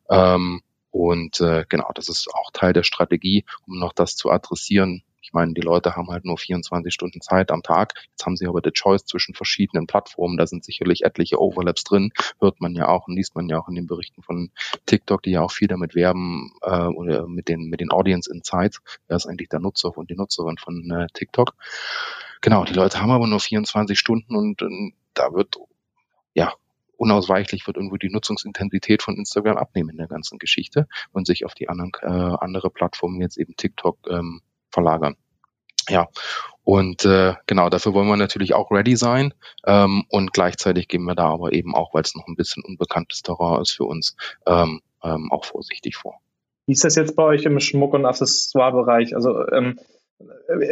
Ähm, und äh, genau, das ist auch Teil der Strategie, um noch das zu adressieren, ich meine, die Leute haben halt nur 24 Stunden Zeit am Tag. Jetzt haben sie aber die Choice zwischen verschiedenen Plattformen. Da sind sicherlich etliche Overlaps drin. Hört man ja auch und liest man ja auch in den Berichten von TikTok, die ja auch viel damit werben äh, oder mit den mit den Audience Insights. Wer ist eigentlich der Nutzer und die Nutzerin von äh, TikTok? Genau, die Leute haben aber nur 24 Stunden und, und da wird ja unausweichlich wird irgendwo die Nutzungsintensität von Instagram abnehmen in der ganzen Geschichte und sich auf die anderen äh, andere Plattformen jetzt eben TikTok ähm, verlagern. Ja, und äh, genau, dafür wollen wir natürlich auch ready sein. Ähm, und gleichzeitig gehen wir da aber eben auch, weil es noch ein bisschen unbekanntes Terrain ist für uns, ähm, ähm, auch vorsichtig vor. Wie ist das jetzt bei euch im Schmuck- und Accessoire-Bereich? Also ähm,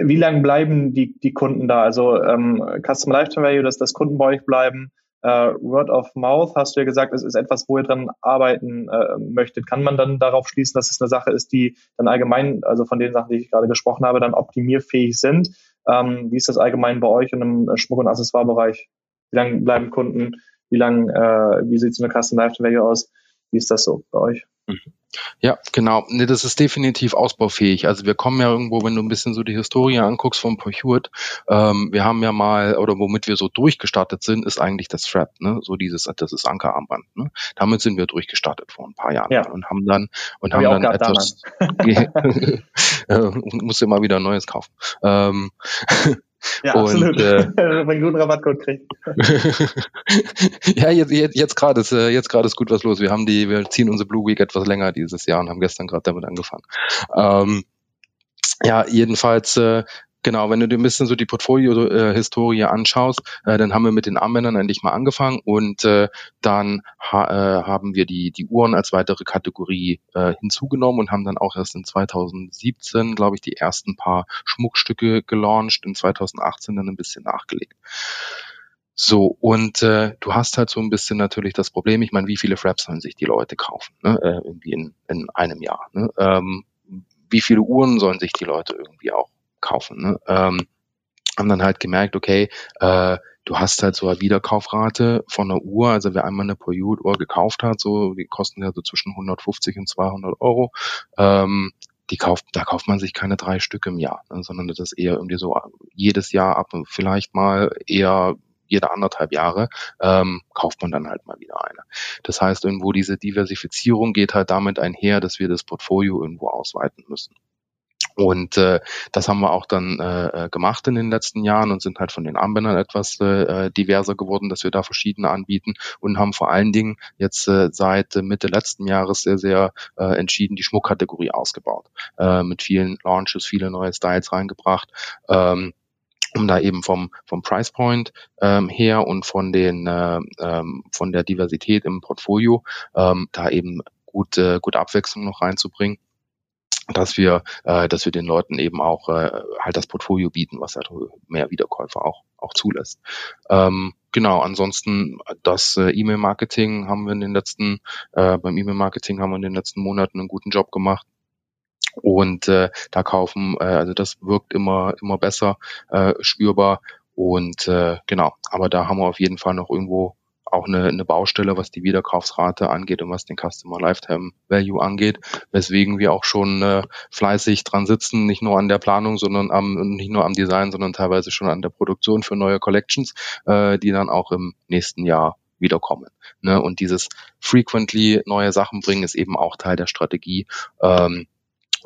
wie lange bleiben die, die Kunden da? Also ähm, Customer Lifetime Value, dass das Kunden bei euch bleiben, Uh, Word of Mouth, hast du ja gesagt, es ist etwas, wo ihr dran arbeiten äh, möchtet. Kann man dann darauf schließen, dass es eine Sache ist, die dann allgemein, also von den Sachen, die ich gerade gesprochen habe, dann optimierfähig sind? Ähm, wie ist das allgemein bei euch in einem Schmuck- und Accessoire-Bereich? Wie lange bleiben Kunden? Wie lange, äh, wie sieht so eine Custom Lifetime Value aus? Wie ist das so bei euch? Mhm. Ja, genau. Nee, das ist definitiv ausbaufähig. Also wir kommen ja irgendwo, wenn du ein bisschen so die Historie anguckst von Pursuit, ähm, wir haben ja mal, oder womit wir so durchgestartet sind, ist eigentlich das Strap, ne? So dieses, das ist Ankerarmband, ne? Damit sind wir durchgestartet vor ein paar Jahren ja. und haben dann und Hab haben dann etwas äh, muss immer wieder ein neues kaufen. Ähm, ja, und, absolut. Äh, Wenn einen guten Rabattcode kriegt. ja, jetzt, jetzt, jetzt gerade ist, äh, jetzt gerade ist gut was los. Wir haben die, wir ziehen unsere Blue Week etwas länger dieses Jahr und haben gestern gerade damit angefangen. Ähm, ja, jedenfalls äh, Genau, wenn du dir ein bisschen so die Portfolio-Historie anschaust, äh, dann haben wir mit den Armbändern endlich mal angefangen und äh, dann äh, haben wir die, die Uhren als weitere Kategorie äh, hinzugenommen und haben dann auch erst in 2017, glaube ich, die ersten paar Schmuckstücke gelauncht, in 2018 dann ein bisschen nachgelegt. So, und äh, du hast halt so ein bisschen natürlich das Problem, ich meine, wie viele Fraps sollen sich die Leute kaufen, ne? äh, irgendwie in, in einem Jahr. Ne? Ähm, wie viele Uhren sollen sich die Leute irgendwie auch kaufen. Ne? Ähm, haben dann halt gemerkt, okay, äh, du hast halt so eine Wiederkaufrate von einer Uhr, also wer einmal eine Poyut-Uhr gekauft hat, so, die kosten ja so zwischen 150 und 200 Euro, ähm, die kauft, da kauft man sich keine drei Stück im Jahr, ne, sondern das ist eher irgendwie so jedes Jahr ab, vielleicht mal eher jede anderthalb Jahre ähm, kauft man dann halt mal wieder eine. Das heißt, irgendwo diese Diversifizierung geht halt damit einher, dass wir das Portfolio irgendwo ausweiten müssen. Und äh, das haben wir auch dann äh, äh, gemacht in den letzten Jahren und sind halt von den Armbändern etwas äh, diverser geworden, dass wir da verschiedene anbieten und haben vor allen Dingen jetzt äh, seit Mitte letzten Jahres sehr, sehr äh, entschieden die Schmuckkategorie ausgebaut. Äh, mit vielen Launches, viele neue Styles reingebracht. Ähm, um da eben vom, vom Price Point ähm, her und von den äh, ähm, von der Diversität im Portfolio ähm, da eben gut, äh, gut Abwechslung noch reinzubringen dass wir, äh, dass wir den Leuten eben auch äh, halt das Portfolio bieten, was halt mehr Wiederkäufer auch auch zulässt. Ähm, genau, ansonsten das äh, E-Mail-Marketing haben wir in den letzten, äh, beim E-Mail-Marketing haben wir in den letzten Monaten einen guten Job gemacht. Und äh, da kaufen, äh, also das wirkt immer, immer besser äh, spürbar. Und äh, genau, aber da haben wir auf jeden Fall noch irgendwo auch eine, eine Baustelle, was die Wiederkaufsrate angeht und was den Customer Lifetime Value angeht, weswegen wir auch schon äh, fleißig dran sitzen, nicht nur an der Planung, sondern am nicht nur am Design, sondern teilweise schon an der Produktion für neue Collections, äh, die dann auch im nächsten Jahr wiederkommen. Ne? Und dieses frequently neue Sachen bringen ist eben auch Teil der Strategie, ähm,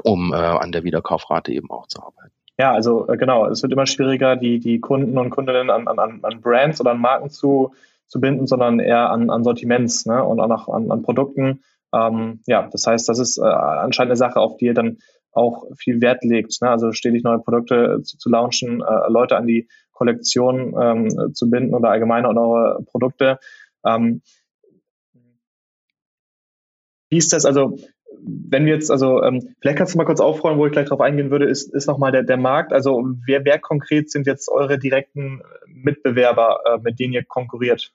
um äh, an der Wiederkaufrate eben auch zu arbeiten. Ja, also äh, genau, es wird immer schwieriger, die, die Kunden und Kundinnen an, an, an Brands oder an Marken zu zu binden, sondern eher an, an Sortiments ne? und auch an, an Produkten. Ähm, ja, das heißt, das ist äh, anscheinend eine Sache, auf die ihr dann auch viel Wert legt. Ne? Also stetig neue Produkte zu, zu launchen, äh, Leute an die Kollektion ähm, zu binden oder allgemein an eure Produkte. Ähm, wie ist das? Also wenn wir jetzt, also ähm, vielleicht kannst du mal kurz aufrollen, wo ich gleich drauf eingehen würde, ist, ist nochmal der, der Markt. Also wer, wer konkret sind jetzt eure direkten Mitbewerber, äh, mit denen ihr konkurriert?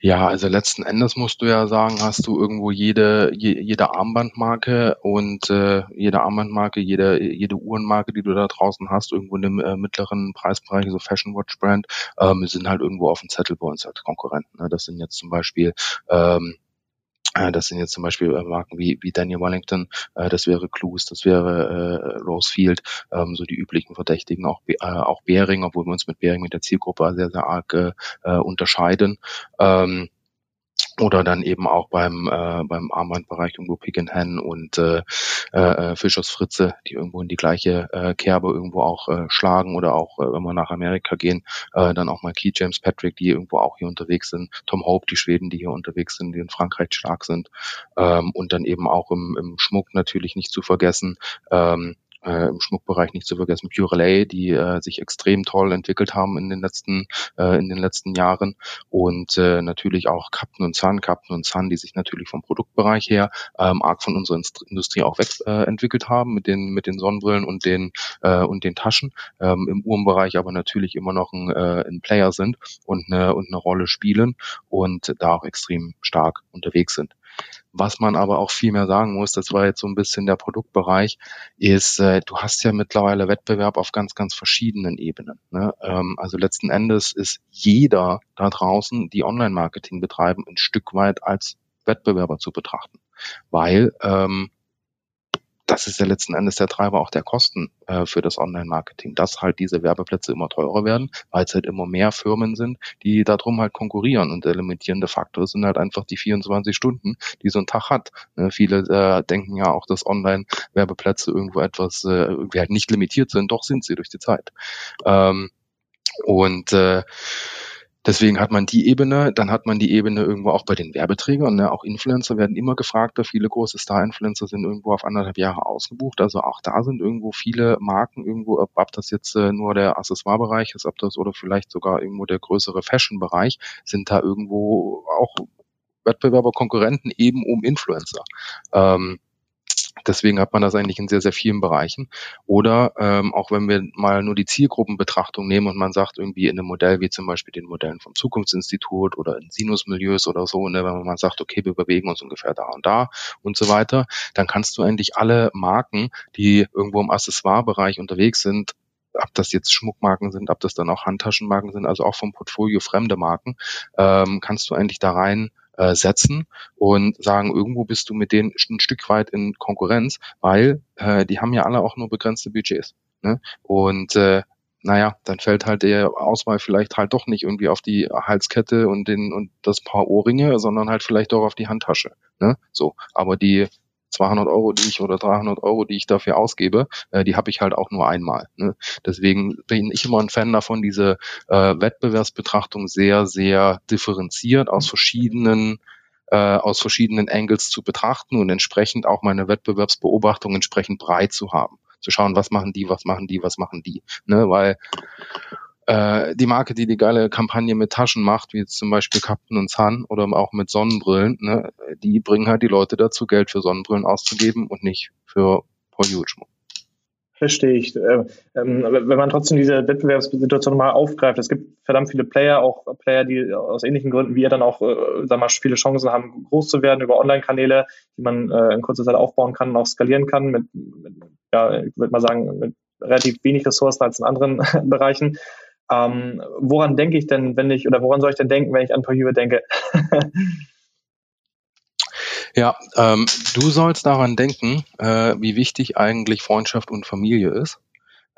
Ja, also letzten Endes musst du ja sagen, hast du irgendwo jede, je, jede Armbandmarke und äh, jede Armbandmarke, jede, jede Uhrenmarke, die du da draußen hast, irgendwo in dem äh, mittleren Preisbereich, so Fashion Watch Brand, ähm, sind halt irgendwo auf dem Zettel bei uns als Konkurrenten. Ne? Das sind jetzt zum Beispiel ähm, äh, das sind jetzt zum Beispiel äh, Marken wie, wie Daniel Wellington, äh, das wäre Clues, das wäre Rosefield, ähm, so die üblichen Verdächtigen, auch, auch Bering, obwohl wir uns mit Bering mit der Zielgruppe sehr, sehr arg unterscheiden. Ähm, oder dann eben auch beim äh, beim Armbandbereich irgendwo Pick and Hen und äh, äh, Fischers Fritze, die irgendwo in die gleiche äh, Kerbe irgendwo auch äh, schlagen oder auch äh, wenn wir nach Amerika gehen, äh, dann auch mal Key James Patrick, die irgendwo auch hier unterwegs sind, Tom Hope, die Schweden, die hier unterwegs sind, die in Frankreich stark sind. Ähm, und dann eben auch im, im Schmuck natürlich nicht zu vergessen. Ähm, äh, im Schmuckbereich nicht zu vergessen, Pure Lay, die äh, sich extrem toll entwickelt haben in den letzten äh, in den letzten Jahren und äh, natürlich auch Captain und Sun, Captain und Sun, die sich natürlich vom Produktbereich her ähm, arg von unserer Industrie auch weg äh, entwickelt haben mit den mit den Sonnenbrillen und den äh, und den Taschen, ähm, im Uhrenbereich aber natürlich immer noch ein, äh, ein Player sind und eine und eine Rolle spielen und da auch extrem stark unterwegs sind. Was man aber auch viel mehr sagen muss, das war jetzt so ein bisschen der Produktbereich, ist, äh, du hast ja mittlerweile Wettbewerb auf ganz, ganz verschiedenen Ebenen. Ne? Ähm, also letzten Endes ist jeder da draußen, die Online-Marketing betreiben, ein Stück weit als Wettbewerber zu betrachten. Weil ähm, das ist ja letzten Endes der Treiber auch der Kosten äh, für das Online-Marketing, dass halt diese Werbeplätze immer teurer werden, weil es halt immer mehr Firmen sind, die darum halt konkurrieren. Und der limitierende Faktor sind halt einfach die 24 Stunden, die so ein Tag hat. Ne, viele äh, denken ja auch, dass Online-Werbeplätze irgendwo etwas äh, irgendwie halt nicht limitiert sind, doch sind sie durch die Zeit. Ähm, und äh, Deswegen hat man die Ebene, dann hat man die Ebene irgendwo auch bei den Werbeträgern. Ne? Auch Influencer werden immer gefragter. Viele große Star-Influencer sind irgendwo auf anderthalb Jahre ausgebucht. Also auch da sind irgendwo viele Marken irgendwo, ob, ob das jetzt äh, nur der Accessoire-Bereich ist, ob das oder vielleicht sogar irgendwo der größere Fashion-Bereich, sind da irgendwo auch Wettbewerber, Konkurrenten eben um Influencer. Ähm, Deswegen hat man das eigentlich in sehr, sehr vielen Bereichen. Oder ähm, auch wenn wir mal nur die Zielgruppenbetrachtung nehmen und man sagt irgendwie in einem Modell wie zum Beispiel den Modellen vom Zukunftsinstitut oder in Sinusmilieus oder so, ne, wenn man sagt, okay, wir bewegen uns ungefähr da und da und so weiter, dann kannst du eigentlich alle Marken, die irgendwo im Accessoire-Bereich unterwegs sind, ob das jetzt Schmuckmarken sind, ob das dann auch Handtaschenmarken sind, also auch vom Portfolio fremde Marken, ähm, kannst du eigentlich da rein äh, setzen und sagen, irgendwo bist du mit denen ein Stück weit in Konkurrenz, weil äh, die haben ja alle auch nur begrenzte Budgets. Ne? Und äh, naja, dann fällt halt der Auswahl vielleicht halt doch nicht irgendwie auf die Halskette und den und das Paar Ohrringe, sondern halt vielleicht doch auf die Handtasche. Ne? So, aber die 200 Euro, die ich oder 300 Euro, die ich dafür ausgebe, äh, die habe ich halt auch nur einmal. Ne? Deswegen bin ich immer ein Fan davon, diese äh, Wettbewerbsbetrachtung sehr, sehr differenziert aus verschiedenen äh, aus verschiedenen Angles zu betrachten und entsprechend auch meine Wettbewerbsbeobachtung entsprechend breit zu haben. Zu schauen, was machen die, was machen die, was machen die. Ne? Weil äh, die Marke, die die geile Kampagne mit Taschen macht, wie jetzt zum Beispiel Captain und Sun oder auch mit Sonnenbrillen, ne, die bringen halt die Leute dazu, Geld für Sonnenbrillen auszugeben und nicht für Paul Hewitt-Schmuck. Verstehe ich. Ähm, ähm wenn man trotzdem diese Wettbewerbssituation mal aufgreift, es gibt verdammt viele Player, auch Player, die aus ähnlichen Gründen wie ihr dann auch, äh, sag mal, viele Chancen haben, groß zu werden über Online-Kanäle, die man äh, in kurzer Zeit aufbauen kann und auch skalieren kann mit, mit ja, ich würde mal sagen, mit relativ wenig Ressourcen als in anderen Bereichen. Ähm, woran denke ich denn, wenn ich, oder woran soll ich denn denken, wenn ich an Pajue denke? ja, ähm, du sollst daran denken, äh, wie wichtig eigentlich Freundschaft und Familie ist.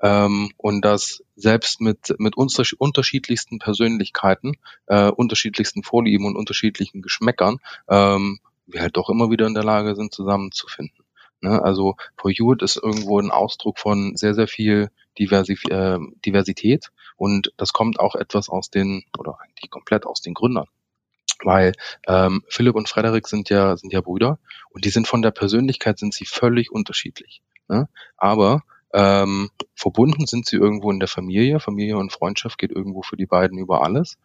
Ähm, und dass selbst mit, mit unterschiedlichsten Persönlichkeiten, äh, unterschiedlichsten Vorlieben und unterschiedlichen Geschmäckern, ähm, wir halt doch immer wieder in der Lage sind, zusammenzufinden. Ne? Also For You ist irgendwo ein Ausdruck von sehr, sehr viel Diversi äh, Diversität und das kommt auch etwas aus den, oder eigentlich komplett aus den Gründern. Weil ähm, Philipp und Frederik sind ja, sind ja Brüder und die sind von der Persönlichkeit sind sie völlig unterschiedlich. Ne? Aber ähm, verbunden sind sie irgendwo in der Familie. Familie und Freundschaft geht irgendwo für die beiden über alles.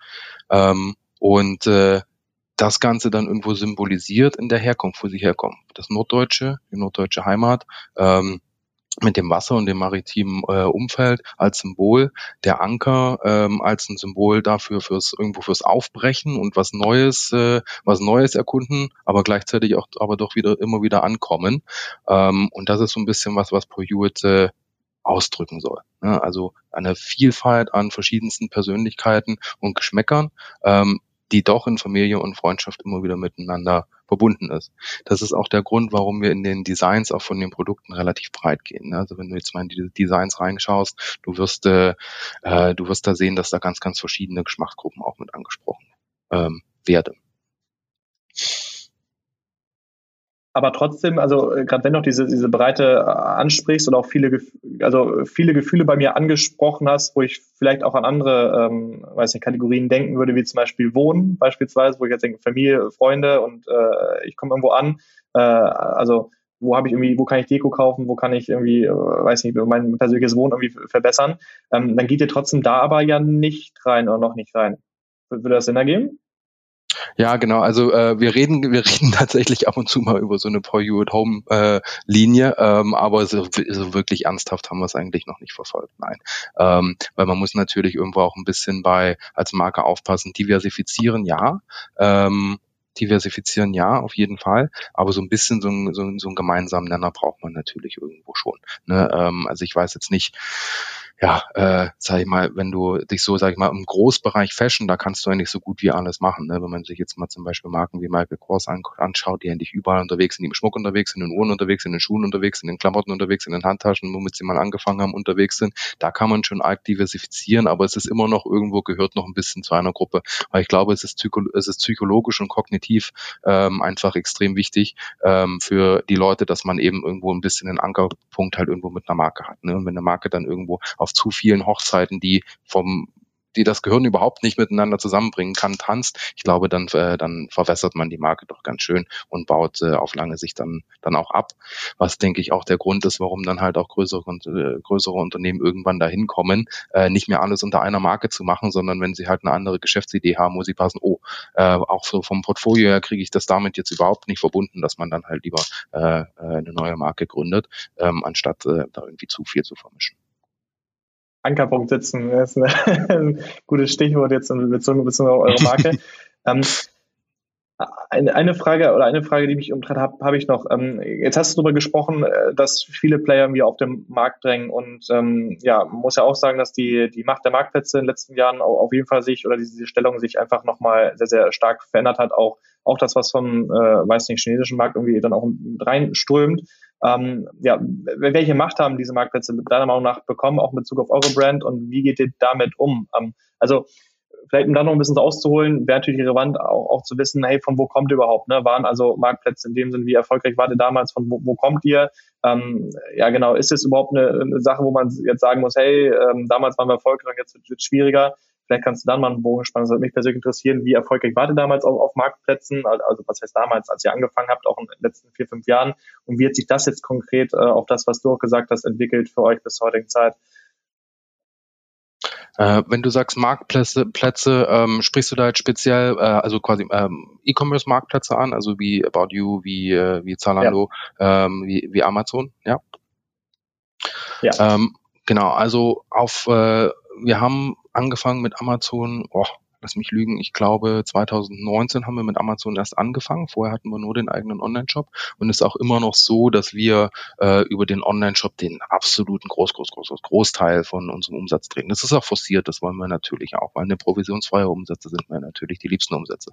Ähm, und äh, das Ganze dann irgendwo symbolisiert in der Herkunft, wo sie herkommen. Das Norddeutsche, die norddeutsche Heimat, ähm, mit dem Wasser und dem maritimen äh, Umfeld als Symbol, der Anker ähm, als ein Symbol dafür fürs irgendwo fürs Aufbrechen und was Neues, äh, was Neues erkunden, aber gleichzeitig auch aber doch wieder immer wieder ankommen. Ähm, und das ist so ein bisschen was, was Paul äh, ausdrücken soll. Ne? Also eine Vielfalt an verschiedensten Persönlichkeiten und Geschmäckern, ähm, die doch in Familie und Freundschaft immer wieder miteinander verbunden ist. Das ist auch der Grund, warum wir in den Designs auch von den Produkten relativ breit gehen. Ne? Also wenn du jetzt mal in die Designs reinschaust, du wirst, äh, äh, du wirst da sehen, dass da ganz, ganz verschiedene Geschmacksgruppen auch mit angesprochen ähm, werden aber trotzdem, also äh, gerade wenn du diese, diese Breite äh, ansprichst und auch viele, also viele Gefühle bei mir angesprochen hast, wo ich vielleicht auch an andere, ähm, weiß nicht, Kategorien denken würde, wie zum Beispiel Wohnen beispielsweise, wo ich jetzt denke, Familie, Freunde und äh, ich komme irgendwo an, äh, also wo habe ich irgendwie, wo kann ich Deko kaufen, wo kann ich irgendwie, äh, weiß nicht, mein persönliches Wohnen irgendwie verbessern, ähm, dann geht ihr trotzdem da aber ja nicht rein oder noch nicht rein. Würde das Sinn ergeben? Ja, genau. Also äh, wir reden, wir reden tatsächlich ab und zu mal über so eine For You at Home äh, Linie, ähm, aber so, so wirklich ernsthaft haben wir es eigentlich noch nicht verfolgt. Nein, ähm, weil man muss natürlich irgendwo auch ein bisschen bei als Marke aufpassen, diversifizieren, ja. Ähm, diversifizieren ja, auf jeden Fall, aber so ein bisschen so, ein, so, so einen gemeinsamen Nenner braucht man natürlich irgendwo schon. Ne? Ähm, also ich weiß jetzt nicht, ja, äh, sag ich mal, wenn du dich so, sag ich mal, im Großbereich Fashion, da kannst du eigentlich so gut wie alles machen. Ne? Wenn man sich jetzt mal zum Beispiel Marken wie Michael Kors an, anschaut, die eigentlich überall unterwegs sind, die im Schmuck unterwegs sind, in den Uhren unterwegs sind, in den Schuhen unterwegs sind, in den Klamotten unterwegs sind, in den Handtaschen, womit sie mal angefangen haben, unterwegs sind, da kann man schon arg diversifizieren, aber es ist immer noch irgendwo, gehört noch ein bisschen zu einer Gruppe, weil ich glaube, es ist, psycho es ist psychologisch und kognitiv ähm, einfach extrem wichtig ähm, für die Leute, dass man eben irgendwo ein bisschen einen Ankerpunkt halt irgendwo mit einer Marke hat. Ne? Und wenn eine Marke dann irgendwo auf zu vielen Hochzeiten, die vom die das Gehirn überhaupt nicht miteinander zusammenbringen kann, tanzt, ich glaube, dann, äh, dann verwässert man die Marke doch ganz schön und baut äh, auf lange Sicht dann, dann auch ab. Was, denke ich, auch der Grund ist, warum dann halt auch größere, äh, größere Unternehmen irgendwann dahin kommen, äh, nicht mehr alles unter einer Marke zu machen, sondern wenn sie halt eine andere Geschäftsidee haben, muss sie passen, oh, äh, auch so vom Portfolio her kriege ich das damit jetzt überhaupt nicht verbunden, dass man dann halt lieber äh, äh eine neue Marke gründet, ähm, anstatt äh, da irgendwie zu viel zu vermischen. Ankerpunkt setzen. Das ist ein gutes Stichwort jetzt in Bezug, Bezug auf eure Marke. ähm, eine, eine Frage oder eine Frage, die mich umtreibt, habe hab ich noch. Ähm, jetzt hast du darüber gesprochen, äh, dass viele Player mir auf den Markt drängen und ähm, ja, man muss ja auch sagen, dass die, die Macht der Marktplätze in den letzten Jahren auf jeden Fall sich oder diese Stellung sich einfach nochmal sehr, sehr stark verändert hat. Auch, auch das, was vom, äh, weiß nicht, chinesischen Markt irgendwie dann auch reinströmt. Ähm, ja, welche Macht haben diese Marktplätze deiner Meinung nach bekommen, auch in Bezug auf eure Brand und wie geht ihr damit um? Ähm, also vielleicht um da noch ein bisschen auszuholen, wäre natürlich relevant auch, auch zu wissen, hey, von wo kommt ihr überhaupt? Ne? Waren also Marktplätze in dem Sinn, wie erfolgreich wart ihr damals, von wo, wo kommt ihr? Ähm, ja, genau, ist es überhaupt eine, eine, Sache, wo man jetzt sagen muss, hey, ähm, damals waren wir erfolgreich, jetzt wird es schwieriger. Vielleicht kannst du dann mal einen Bogen spannen. Das würde mich persönlich interessieren, wie erfolgreich wart ihr damals auf, auf Marktplätzen? Also was heißt damals, als ihr angefangen habt, auch in den letzten vier, fünf Jahren? Und wie hat sich das jetzt konkret äh, auf das, was du auch gesagt hast, entwickelt für euch bis zur heutigen Zeit? Äh, wenn du sagst Marktplätze, Plätze, ähm, sprichst du da jetzt speziell, äh, also quasi ähm, E-Commerce-Marktplätze an, also wie About You, wie, äh, wie Zalando, ja. ähm, wie, wie Amazon, ja? Ja. Ähm, genau, also auf, äh, wir haben angefangen mit Amazon, oh, lass mich lügen, ich glaube 2019 haben wir mit Amazon erst angefangen. Vorher hatten wir nur den eigenen Online-Shop und ist auch immer noch so, dass wir äh, über den Online-Shop den absoluten Groß, Groß, Groß, Großteil von unserem Umsatz drehen. Das ist auch forciert, das wollen wir natürlich auch, weil eine provisionsfreie Umsätze sind mir natürlich die liebsten Umsätze.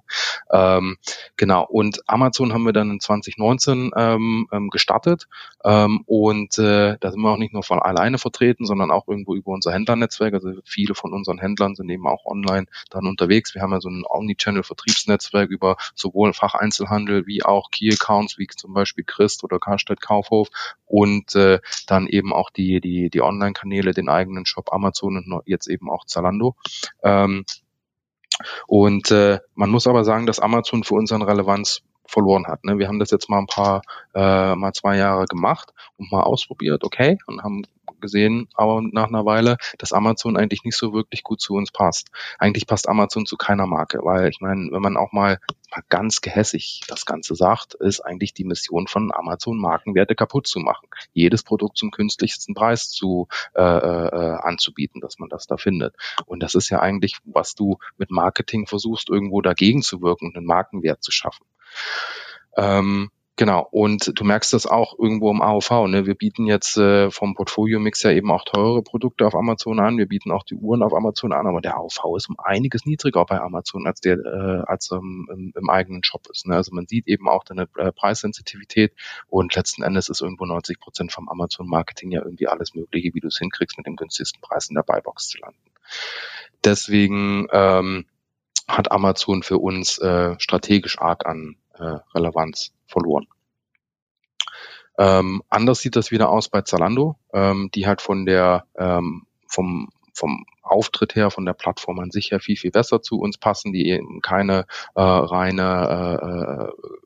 Ähm, genau, und Amazon haben wir dann in 2019 ähm, ähm, gestartet ähm, und äh, da sind wir auch nicht nur von alleine vertreten, sondern auch irgendwo über unser Händlernetzwerk. Also viele von unseren Händlern sind eben auch online dann unterwegs. Wir haben ja so ein Omnichannel-Vertriebsnetzwerk über sowohl Facheinzelhandel wie auch Key-Accounts, wie zum Beispiel Christ oder Karstadt Kaufhof und äh, dann eben auch die, die, die Online-Kanäle, den eigenen Shop Amazon und jetzt eben auch Zalando. Ähm, und äh, man muss aber sagen, dass Amazon für uns an Relevanz verloren hat. Ne? Wir haben das jetzt mal ein paar, äh, mal zwei Jahre gemacht und mal ausprobiert, okay, und haben gesehen, aber nach einer Weile, dass Amazon eigentlich nicht so wirklich gut zu uns passt. Eigentlich passt Amazon zu keiner Marke, weil ich meine, wenn man auch mal, ganz gehässig das Ganze sagt, ist eigentlich die Mission von Amazon, Markenwerte kaputt zu machen. Jedes Produkt zum künstlichsten Preis zu äh, äh, anzubieten, dass man das da findet. Und das ist ja eigentlich, was du mit Marketing versuchst, irgendwo dagegen zu wirken und einen Markenwert zu schaffen. Ähm, Genau, und du merkst das auch irgendwo im AOV. Ne? Wir bieten jetzt äh, vom Portfolio-Mix ja eben auch teure Produkte auf Amazon an. Wir bieten auch die Uhren auf Amazon an, aber der AOV ist um einiges niedriger bei Amazon, als der äh, als ähm, im, im eigenen Shop ist. Ne? Also man sieht eben auch deine äh, Preissensitivität und letzten Endes ist irgendwo 90 Prozent vom Amazon-Marketing ja irgendwie alles Mögliche, wie du es hinkriegst, mit dem günstigsten Preis in der Buybox zu landen. Deswegen ähm, hat Amazon für uns äh, strategisch arg an äh, Relevanz verloren. Ähm, anders sieht das wieder aus bei Zalando, ähm, die halt von der ähm, vom vom Auftritt her, von der Plattform an sich her viel, viel besser zu uns passen, die eben keine äh, reine äh, äh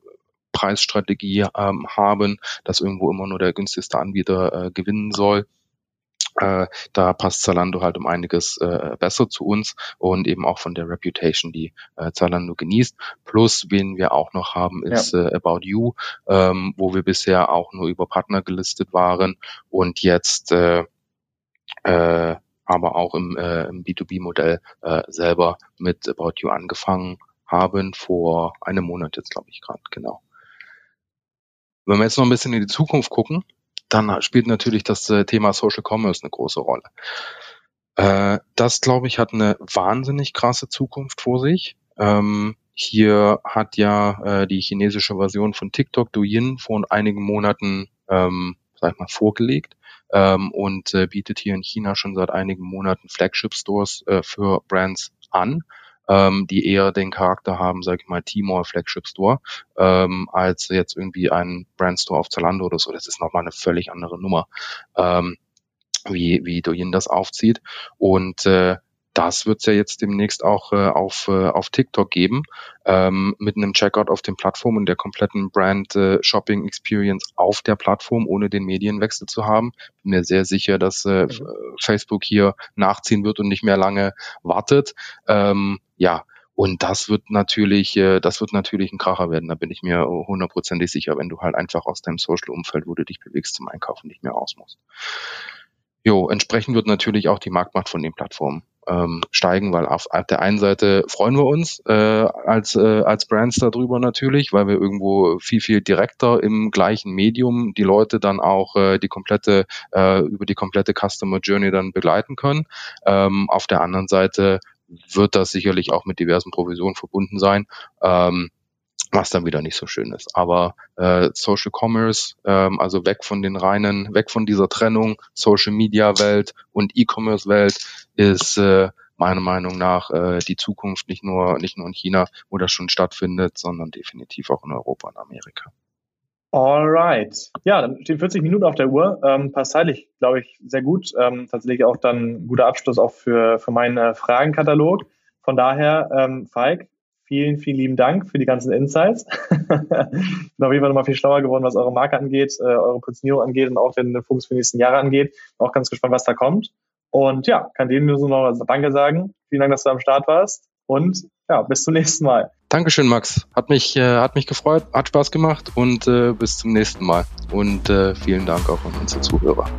Preisstrategie ähm, haben, dass irgendwo immer nur der günstigste Anbieter äh, gewinnen soll, äh, da passt Zalando halt um einiges äh, besser zu uns und eben auch von der Reputation, die äh, Zalando genießt. Plus, wen wir auch noch haben, ist ja. äh, About You, ähm, wo wir bisher auch nur über Partner gelistet waren und jetzt äh, äh, aber auch im, äh, im B2B-Modell äh, selber mit About You angefangen haben, vor einem Monat jetzt, glaube ich, gerade, genau. Wenn wir jetzt noch ein bisschen in die Zukunft gucken, dann spielt natürlich das äh, Thema Social Commerce eine große Rolle. Äh, das, glaube ich, hat eine wahnsinnig krasse Zukunft vor sich. Ähm, hier hat ja äh, die chinesische Version von TikTok Douyin vor einigen Monaten, ähm, sag ich mal, vorgelegt ähm, und bietet hier in China schon seit einigen Monaten Flagship Stores äh, für Brands an ähm, die eher den Charakter haben, sag ich mal, Timor Flagship Store, ähm, als jetzt irgendwie ein Brandstore auf Zalando oder so. Das ist nochmal eine völlig andere Nummer, ähm, wie, wie Douyin das aufzieht. Und äh, das wird es ja jetzt demnächst auch äh, auf, äh, auf TikTok geben, ähm, mit einem Checkout auf den Plattformen und der kompletten Brand äh, Shopping Experience auf der Plattform, ohne den Medienwechsel zu haben. Bin mir sehr sicher, dass äh, mhm. Facebook hier nachziehen wird und nicht mehr lange wartet. Ähm, ja, und das wird natürlich, äh, das wird natürlich ein Kracher werden. Da bin ich mir hundertprozentig sicher, wenn du halt einfach aus deinem Social-Umfeld, wo du dich bewegst, zum Einkaufen nicht mehr raus musst. Jo, entsprechend wird natürlich auch die Marktmacht von den Plattformen ähm, steigen, weil auf, auf der einen Seite freuen wir uns äh, als, äh, als Brands darüber natürlich, weil wir irgendwo viel, viel direkter im gleichen Medium die Leute dann auch äh, die komplette, äh, über die komplette Customer Journey dann begleiten können. Ähm, auf der anderen Seite wird das sicherlich auch mit diversen Provisionen verbunden sein. Ähm, was dann wieder nicht so schön ist. Aber äh, Social Commerce, ähm, also weg von den reinen, weg von dieser Trennung Social Media Welt und E-Commerce Welt ist äh, meiner Meinung nach äh, die Zukunft nicht nur nicht nur in China, wo das schon stattfindet, sondern definitiv auch in Europa und Amerika. Alright. Ja, dann stehen 40 Minuten auf der Uhr. Ähm, passt zeitlich, glaube ich, sehr gut. Ähm, tatsächlich auch dann ein guter Abschluss auch für, für meinen äh, Fragenkatalog. Von daher, ähm, Falk, vielen, vielen lieben Dank für die ganzen Insights. ich bin auf jeden Fall nochmal viel schlauer geworden, was eure Marke angeht, äh, eure Positionierung angeht und auch den, den Fokus für die nächsten Jahre angeht. Auch ganz gespannt, was da kommt. Und ja, kann dir nur so noch Danke sagen. Vielen Dank, dass du am Start warst. Und ja, bis zum nächsten Mal. Dankeschön, Max. Hat mich, äh, hat mich gefreut, hat Spaß gemacht und äh, bis zum nächsten Mal. Und äh, vielen Dank auch an unsere Zuhörer.